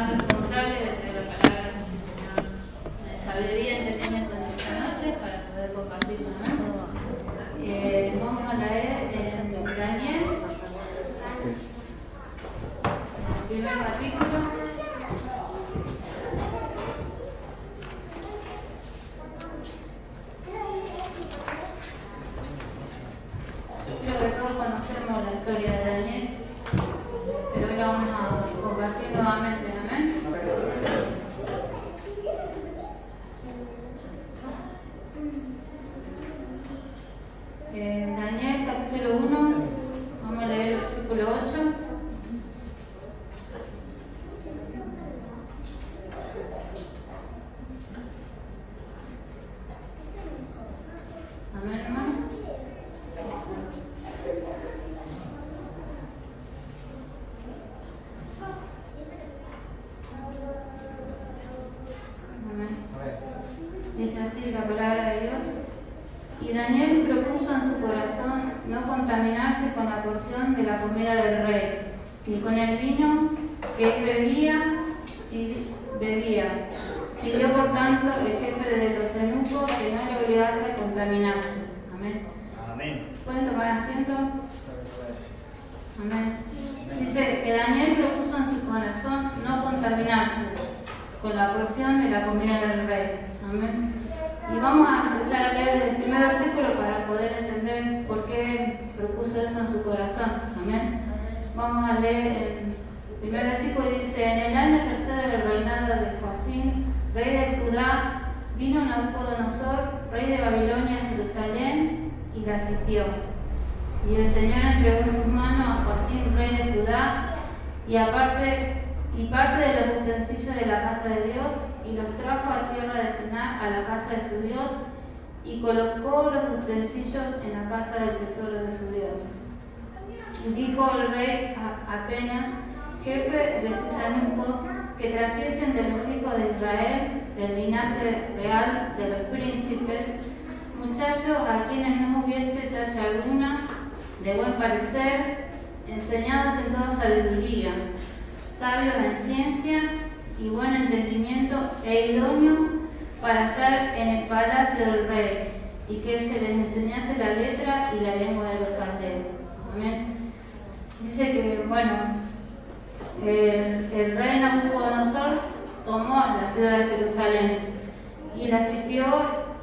más responsables de traer la palabra que el Señor de sabiduría y entendimiento en esta noche para poder compartirlo. ¿no? Eh, vamos a leer en Daniel, el primer capítulo. Creo que todos conocemos la historia de Daniel, pero hoy la vamos a compartir nuevamente, amén. Eh, Daniel capítulo 1, vamos a leer el versículo 8. Amén, hermano. Amén. Dice así la palabra de Dios. Y Daniel propuso en su corazón no contaminarse con la porción de la comida del rey, ni con el vino que bebía y bebía. Pidió por tanto el jefe de los eunucos que no le obligase a contaminarse. Amén. Amén. ¿Pueden tomar asiento? Amén. Dice que Daniel propuso en su corazón no contaminarse con la porción de la comida del rey. Amén. Y vamos a empezar a leer el primer versículo para poder entender por qué propuso eso en su corazón. Amén. Vamos a leer el primer versículo y dice, en el año tercero del reinado de Joacín, rey de Judá, vino Nabucodonosor, rey de Babilonia a Jerusalén y la sitió. Y el Señor entregó en sus manos a Joacín, rey de Judá, y aparte y parte de los utensilios de la casa de Dios, y los trajo a tierra de cenar a la casa de su Dios, y colocó los utensilios en la casa del tesoro de su Dios. Y dijo el rey apenas, jefe de sus eunucos, que trajesen de los hijos de Israel, del linaje real de los príncipes, muchachos a quienes no hubiese tacha alguna, de buen parecer, enseñados en toda sabiduría, sabios en ciencia y buen entendimiento e idóneos para estar en el palacio del rey y que se les enseñase la letra y la lengua de los caldeos. Amén. Dice que, bueno, el, rey Nabucodonosor tomó la ciudad de Jerusalén y la sitió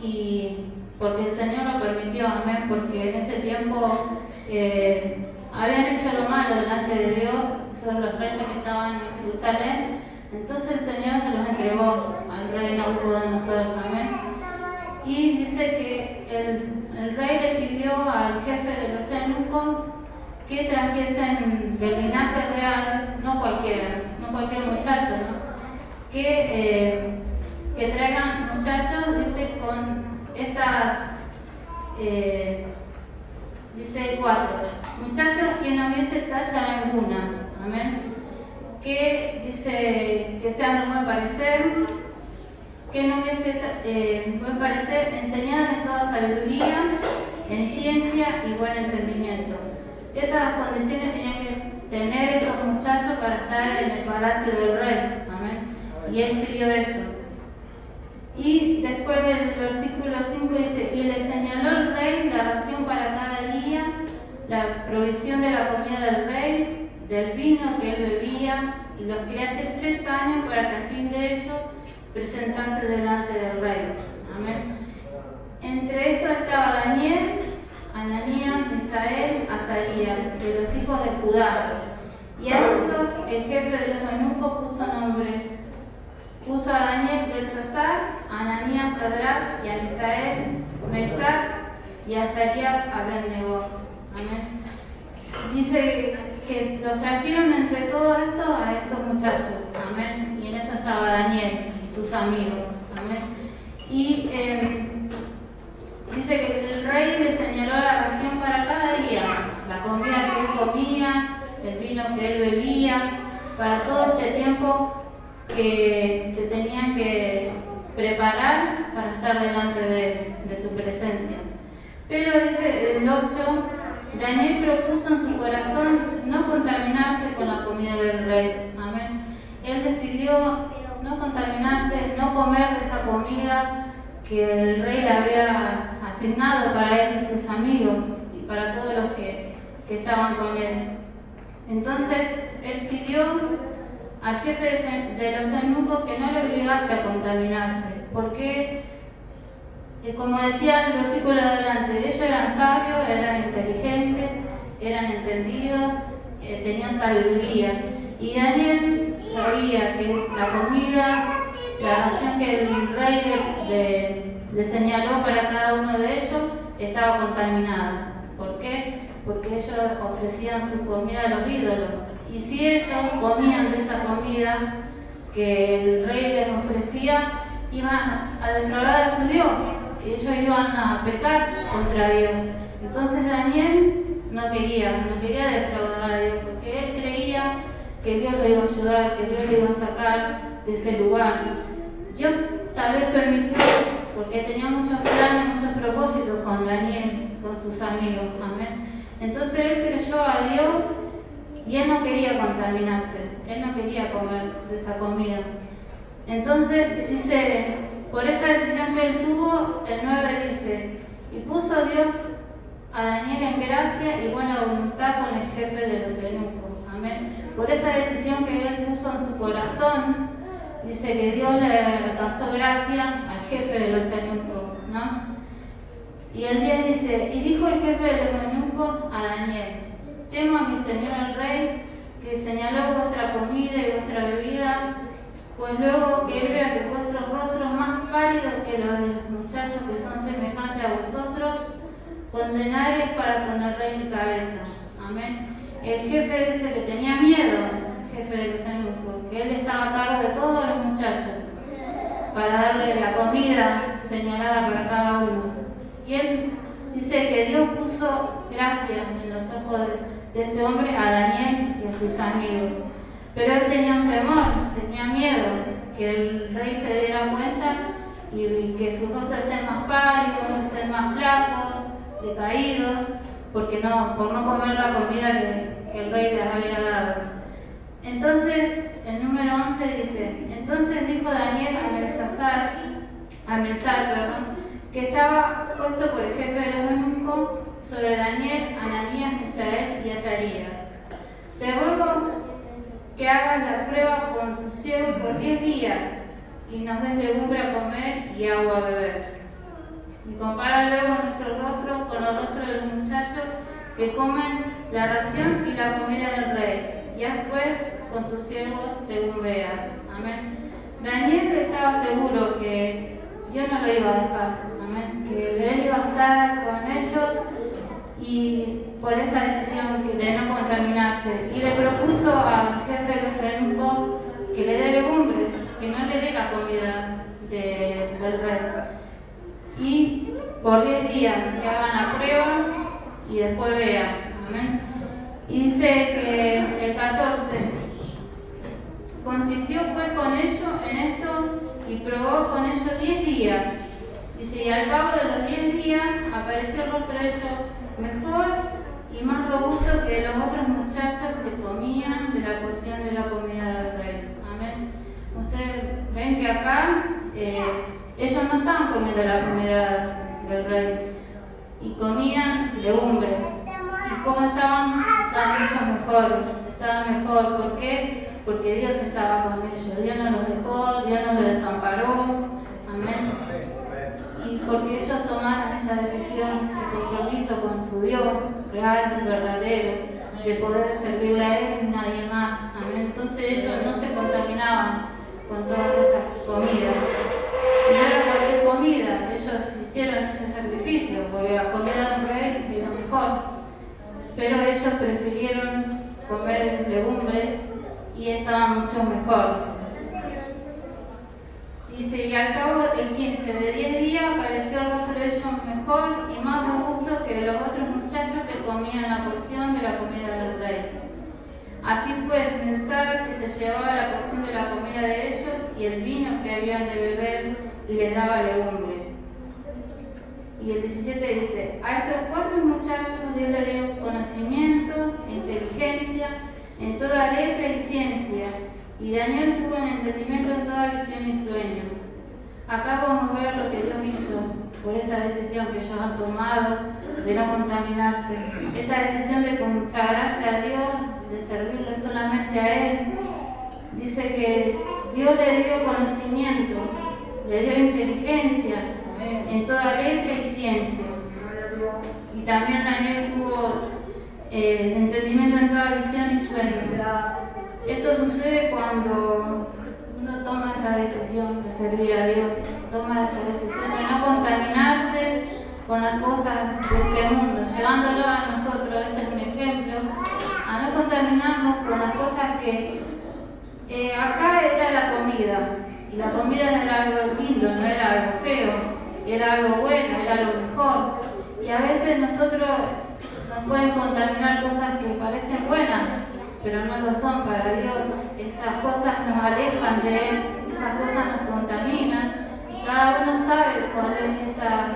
y porque el Señor lo permitió, amén, porque en ese tiempo eh, habían hecho lo malo delante de Dios, esos los reyes que estaban en Jerusalén, entonces el Señor se los entregó al rey Nabucodonosor, amén. Y dice que el, el rey le pidió al jefe de los eunucos que trajesen del linaje real, no cualquiera, no cualquier muchacho, ¿no? que, eh, que traigan muchachos, dice, con estas, eh, dice cuatro, muchachos que no hubiese tacha alguna, amén, que dice que sean de buen parecer, que no hubiese eh, buen parecer, enseñados en toda sabiduría, en ciencia y buen entendimiento. Esas condiciones tenían que tener estos muchachos para estar en el palacio del rey. Amén. Y él pidió eso. Y después del versículo 5 dice, y le señaló el rey la ración para cada día, la provisión de la comida del rey, del vino que él bebía, y los hace tres años para que a fin de ello presentase delante del rey. Amén. Entre estos estaba Daniel, Ananías, Misael, Azarías, de los hijos de Judá. Y a estos el jefe de los eunucos puso nombre. Puso a Daniel Belsasar, a Ananías Sadrach y a Misael Mesac y a Azarías Abednego. Amén. Dice que los trajeron entre todo esto a estos muchachos. Amén. Y en eso estaba Daniel sus amigos. Amén. Y eh, Dice que el rey le señaló la ración para cada día, la comida que él comía, el vino que él bebía, para todo este tiempo que se tenían que preparar para estar delante de, de su presencia. Pero dice el 8, Daniel propuso en su corazón no contaminarse con la comida del rey. Amén. él decidió no contaminarse, no comer de esa comida que el rey le había asignado para él y sus amigos y para todos los que, que estaban con él. Entonces él pidió al jefe de los eunucos que no le obligase a contaminarse, porque, como decía el versículo adelante, ellos eran sabios, eran inteligentes, eran entendidos, eh, tenían sabiduría. Y Daniel sabía que la comida, la ración que el rey le, le señaló para cada uno de ellos estaba contaminada. ¿Por qué? Porque ellos ofrecían su comida a los ídolos. Y si ellos comían de esa comida que el rey les ofrecía, iban a defraudar a su Dios. Ellos iban a pecar contra Dios. Entonces Daniel no quería, no quería defraudar a Dios, porque él creía que Dios lo iba a ayudar, que Dios lo iba a sacar de ese lugar. Dios tal vez permitió, porque tenía muchos planes, muchos propósitos con Daniel, con sus amigos, amén. Entonces él creyó a Dios y él no quería contaminarse, él no quería comer de esa comida. Entonces dice, por esa decisión que él tuvo, el 9 dice, y puso Dios a Daniel en gracia y buena voluntad con el jefe de los eunucos. Amén. Por esa decisión que él puso en su corazón, dice que Dios le alcanzó gracia al jefe de los eunucos, ¿no? Y el 10 dice, y dijo el jefe de los eunucos a Daniel, temo a mi señor el rey, que señaló vuestra comida y vuestra bebida, pues luego que vea que vuestros rostros más pálidos que los de los muchachos que son semejantes a vosotros, condenaréis para con rey mi cabeza. Amén. El jefe dice que tenía miedo, el jefe de eunucos, que él estaba a cargo de todos los muchachos para darle la comida señalada para cada uno. Y él dice que Dios puso gracia en los ojos de, este hombre a Daniel y a sus amigos. Pero él tenía un temor, tenía miedo que el rey se diera cuenta y, que sus rostros estén más pálidos, estén más flacos, decaídos, porque no, por no comer la comida que, el rey les había dado. Entonces, el número 11 dice, entonces dijo Daniel a Melzazar, a Melzar, perdón, que estaba puesto por el jefe de los eunucos sobre Daniel, Ananías, Misael y Azarías. Te ruego que hagas la prueba con tu siervo por diez días y nos des legumbre a comer y agua a beber. Y compara luego nuestro rostro con el rostro de los muchachos que comen la ración y la comida del rey. Y después con tu siervo según veas. Amén. Daniel estaba seguro que Dios no lo iba a dejar que él iba a estar con ellos y por esa decisión de no contaminarse. Y le propuso al jefe de los eunucos que le dé legumbres, que no le dé la comida del rey. Y por 10 días que hagan la prueba y después vean. Amén. Y dice que el 14 consistió pues con ellos en esto y probó con ellos 10 días Dice, y al cabo de los diez días apareció el rostro de ellos mejor y más robusto que los otros muchachos que comían de la porción de la comida del rey. Amén. Ustedes ven que acá eh, ellos no estaban comiendo la comida del rey y comían legumbres. ¿Y cómo estaban? Estaban mucho mejor. Estaban mejor. ¿Por qué? Porque Dios estaba con ellos. Dios no los dejó, Dios no los desamparó. Amén y porque ellos tomaron esa decisión, ese compromiso con su Dios real verdadero, de poder servirle a Él y nadie más. Amén. Entonces ellos no se contaminaban con todas esas comidas. Cualquier comida, ellos hicieron ese sacrificio, porque la comida de un rey era mejor. Pero ellos prefirieron comer legumbres y estaban mucho mejor. Dice, y al cabo del 15 de 10 días apareció el rostro de ellos mejor y más robusto que los otros muchachos que comían la porción de la comida del rey. Así fue pensar que se llevaba la porción de la comida de ellos y el vino que habían de beber y les daba legumbre. Y el 17 dice, a estos cuatro muchachos Dios le dio conocimiento, inteligencia, en toda letra y ciencia, Y Daniel tuvo un entendimiento en toda visión y sueño. Acá podemos ver lo que Dios hizo por esa decisión que ellos han tomado de no contaminarse, esa decisión de consagrarse a Dios, de servirle solamente a Él. Dice que Dios le dio conocimiento, le dio inteligencia en toda letra y ciencia. Y también Daniel tuvo eh, entendimiento en toda visión y sueño. Esto sucede cuando uno toma esa decisión de servir a Dios, toma esa decisión de no contaminarse con las cosas de este mundo, llevándolo a nosotros, este es un ejemplo, a no contaminarnos con las cosas que eh, acá era la comida, la comida era algo lindo, no era algo feo, era algo bueno, era lo mejor. Y a veces nosotros nos pueden contaminar cosas que parecen buenas, pero no lo son para Dios. Esas cosas nos alejan de Él, esas cosas nos contaminan y cada uno sabe cuál es esa,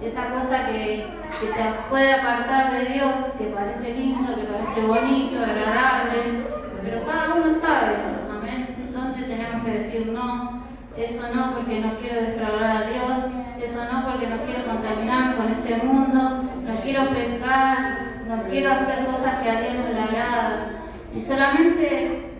esa cosa que, que te puede apartar de Dios, que parece lindo, que parece bonito, agradable, pero cada uno sabe, amén, dónde tenemos que decir no, eso no porque no quiero defraudar a Dios, eso no porque no quiero contaminarme con este mundo, no quiero pecar, no quiero hacer cosas que a Dios no le agradan. Y solamente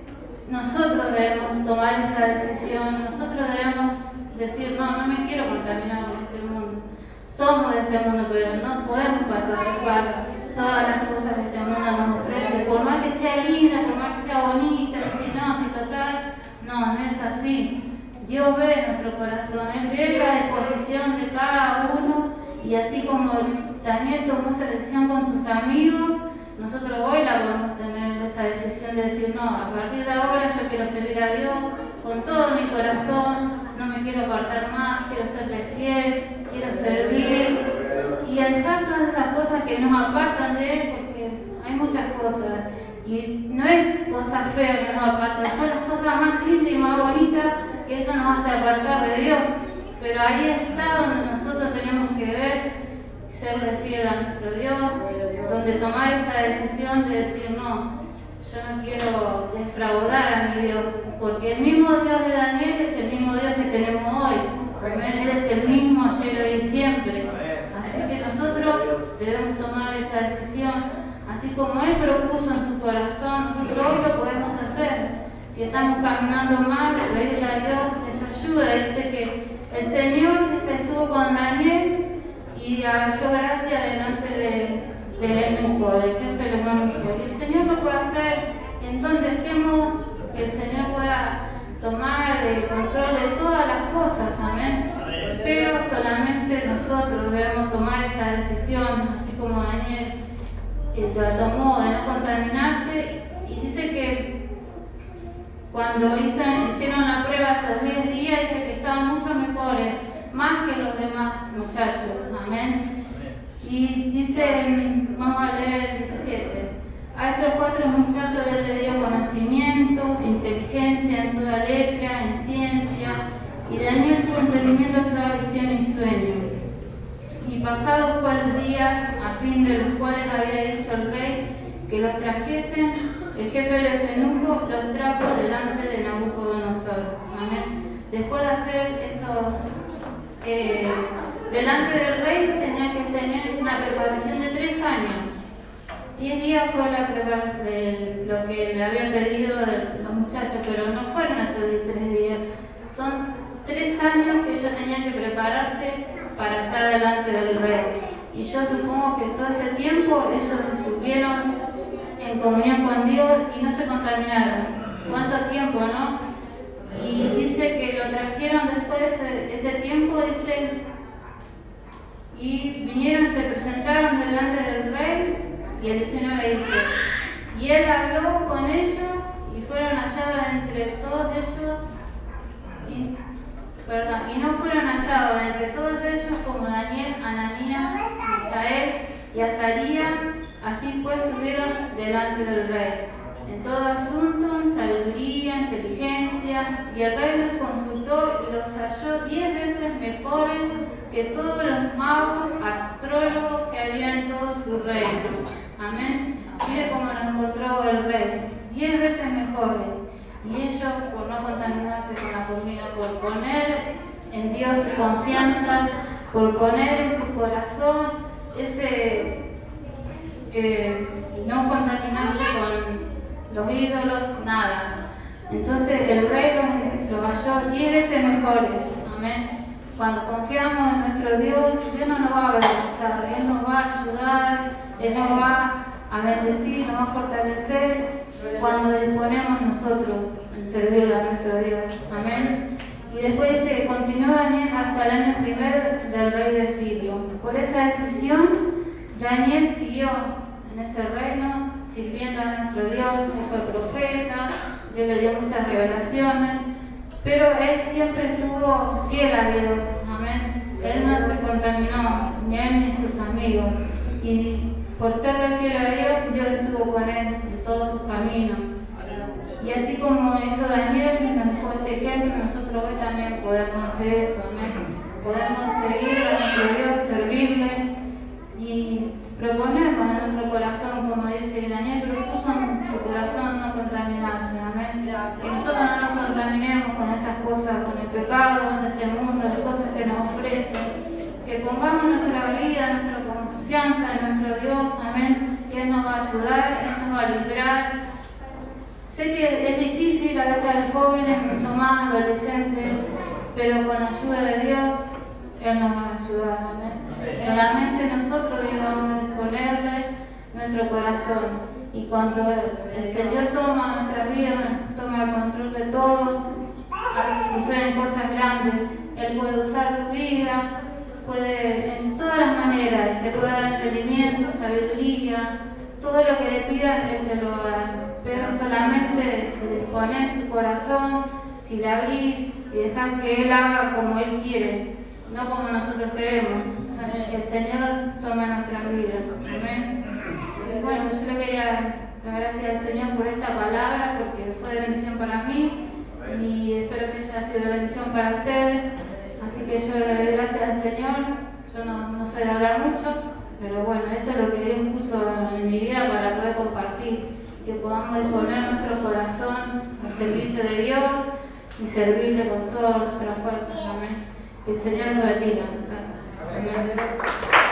nosotros debemos tomar esa decisión, nosotros debemos decir, no, no me quiero contaminar con este mundo. Somos de este mundo, pero no podemos participar. Todas las cosas que este mundo nos ofrece, por más que sea linda, por más que sea bonita, decir, no, si total, no, no es así. Dios ve nuestro corazón, Él ve la disposición de cada uno y así como Daniel tomó esa decisión con sus amigos, nosotros hoy la podemos tener esa decisión de decir, no, a partir de ahora yo quiero servir a Dios con todo mi corazón, no me quiero apartar más, quiero serle fiel, quiero servir y dejar todas esas cosas que nos apartan de Él, porque hay muchas cosas. Y no es cosas feas que nos apartan, son las cosas más bonitas que eso nos hace apartar de Dios. Pero ahí está donde nosotros tenemos que ver, serle fiel a nuestro Dios, donde tomar esa decisión de decir, no, yo no quiero defraudar a mi Dios, porque el mismo Dios de Daniel es el mismo Dios que tenemos hoy. Él es el mismo ayer, y siempre. Así que nosotros debemos tomar esa decisión, así como Él propuso en su corazón, nosotros hoy lo podemos hacer. Si estamos caminando mal, pedirle a Dios esa ayuda. Dice que el Señor dice, estuvo con Daniel y halló gracia delante de, del eunuco, del jefe de los eunucos. Y el Señor lo puede hacer. Entonces, dejemos que el Señor pueda tomar el control de todas las cosas, amén. Pero solamente nosotros debemos tomar esa decisión, así como Daniel eh, la tomó de no contaminarse. Y dice que cuando hicieron la prueba estos 10 días, dice que estaban mucho mejores, más que los demás muchachos. Amén. Y dice, vamos a leer el 17. A estos cuatro muchachos Él le dio conocimiento, inteligencia en toda letra, en ciencia, y Daniel tuvo entendimiento en toda visión y sueño. Y pasados cuatro días, a fin de los cuales había dicho el rey que los trajesen, el jefe de los eunucos los trajo delante de Nabucodonosor. Después de hacer eso, eh, delante del rey tenía que tener una preparación de tres años. Diez días fue lo que le habían pedido los muchachos, pero no fueron esos tres días. Son tres años que ellos tenían que prepararse para estar delante del rey. Y yo supongo que todo ese tiempo ellos estuvieron en comunión con Dios y no se contaminaron. ¿Cuánto tiempo, no? Y dice que lo trajeron después de ese tiempo, dice, y vinieron se presentaron delante del rey, y el 19 dice, y él habló con ellos y fueron hallados entre todos ellos, y, perdón, y no fueron hallados entre todos ellos como Daniel, Ananías, Misael y Azarías, así pues estuvieron delante del rey. En todo asunto, sabiduría, inteligencia, y el rey los consultó y los halló diez veces mejores que todos los magos, astrólogos que había en todo su reino. Amén. Mire cómo nos encontró el rey, diez veces mejores. Y ellos, por no contaminarse con la comida, por poner en Dios su confianza, por poner en su corazón ese eh, no contaminarse con los ídolos, nada. Entonces el rey los, halló diez veces mejores. Amén. Cuando confiamos en nuestro Dios, Dios no nos va a avergonzar, Él nos va a ayudar, Él nos va a bendecir, nos va a fortalecer cuando disponemos nosotros en servirle a nuestro Dios. Amén. Y después dice, continuó Daniel hasta el año primero del rey de Sirio. Por esta decisión, Daniel siguió en ese reino, sirviendo a nuestro Dios, que fue profeta, Dios le dio muchas revelaciones, pero él siempre estuvo fiel a Dios, amén. Él no se contaminó, ni él ni sus amigos. Y por ser fiel a Dios, Dios estuvo con él en todos sus caminos. Y así como hizo Daniel, nos dejó este ejemplo, nosotros hoy también podemos hacer eso, amén. Podemos seguir a nuestro Dios, servirle y proponernos en nuestro corazón, como dice Daniel, propuso en su corazón no contaminarse, amén. Que nosotros no nos contaminemos con estas cosas, con el pecado, de este mundo, las cosas que nos ofrecen. Que pongamos nuestra vida, nuestra confianza en nuestro Dios, amén. Que Él nos va a ayudar, Él nos va a librar. Sé que es difícil a veces a los jóvenes, mucho más adolescentes, pero con la ayuda de Dios, Él nos va a ayudar. Solamente nosotros debemos exponerle nuestro corazón. Y cuando el Señor toma nuestras vidas, toma el control de todo, suceden cosas grandes. Él puede usar tu vida, puede en todas las maneras, te puede dar entendimiento, sabiduría, todo lo que le pidas, Él te lo va a dar. Pero solamente si dispones tu corazón, si le abrís y dejas que Él haga como Él quiere, no como nosotros queremos. El Señor toma nuestra vida. Amén. Bueno, yo le quería dar gracias al Señor por esta palabra, porque fue de bendición para mí y espero que haya sido de bendición para ustedes. Así que yo le doy gracias al Señor. Yo no, sé hablar mucho, pero bueno, esto es lo que Dios puso en mi vida para poder compartir, que podamos disponer nuestro corazón al servicio de Dios y servirle con todas nuestras fuerzas. Amén. Que el Señor nos bendiga. Amén.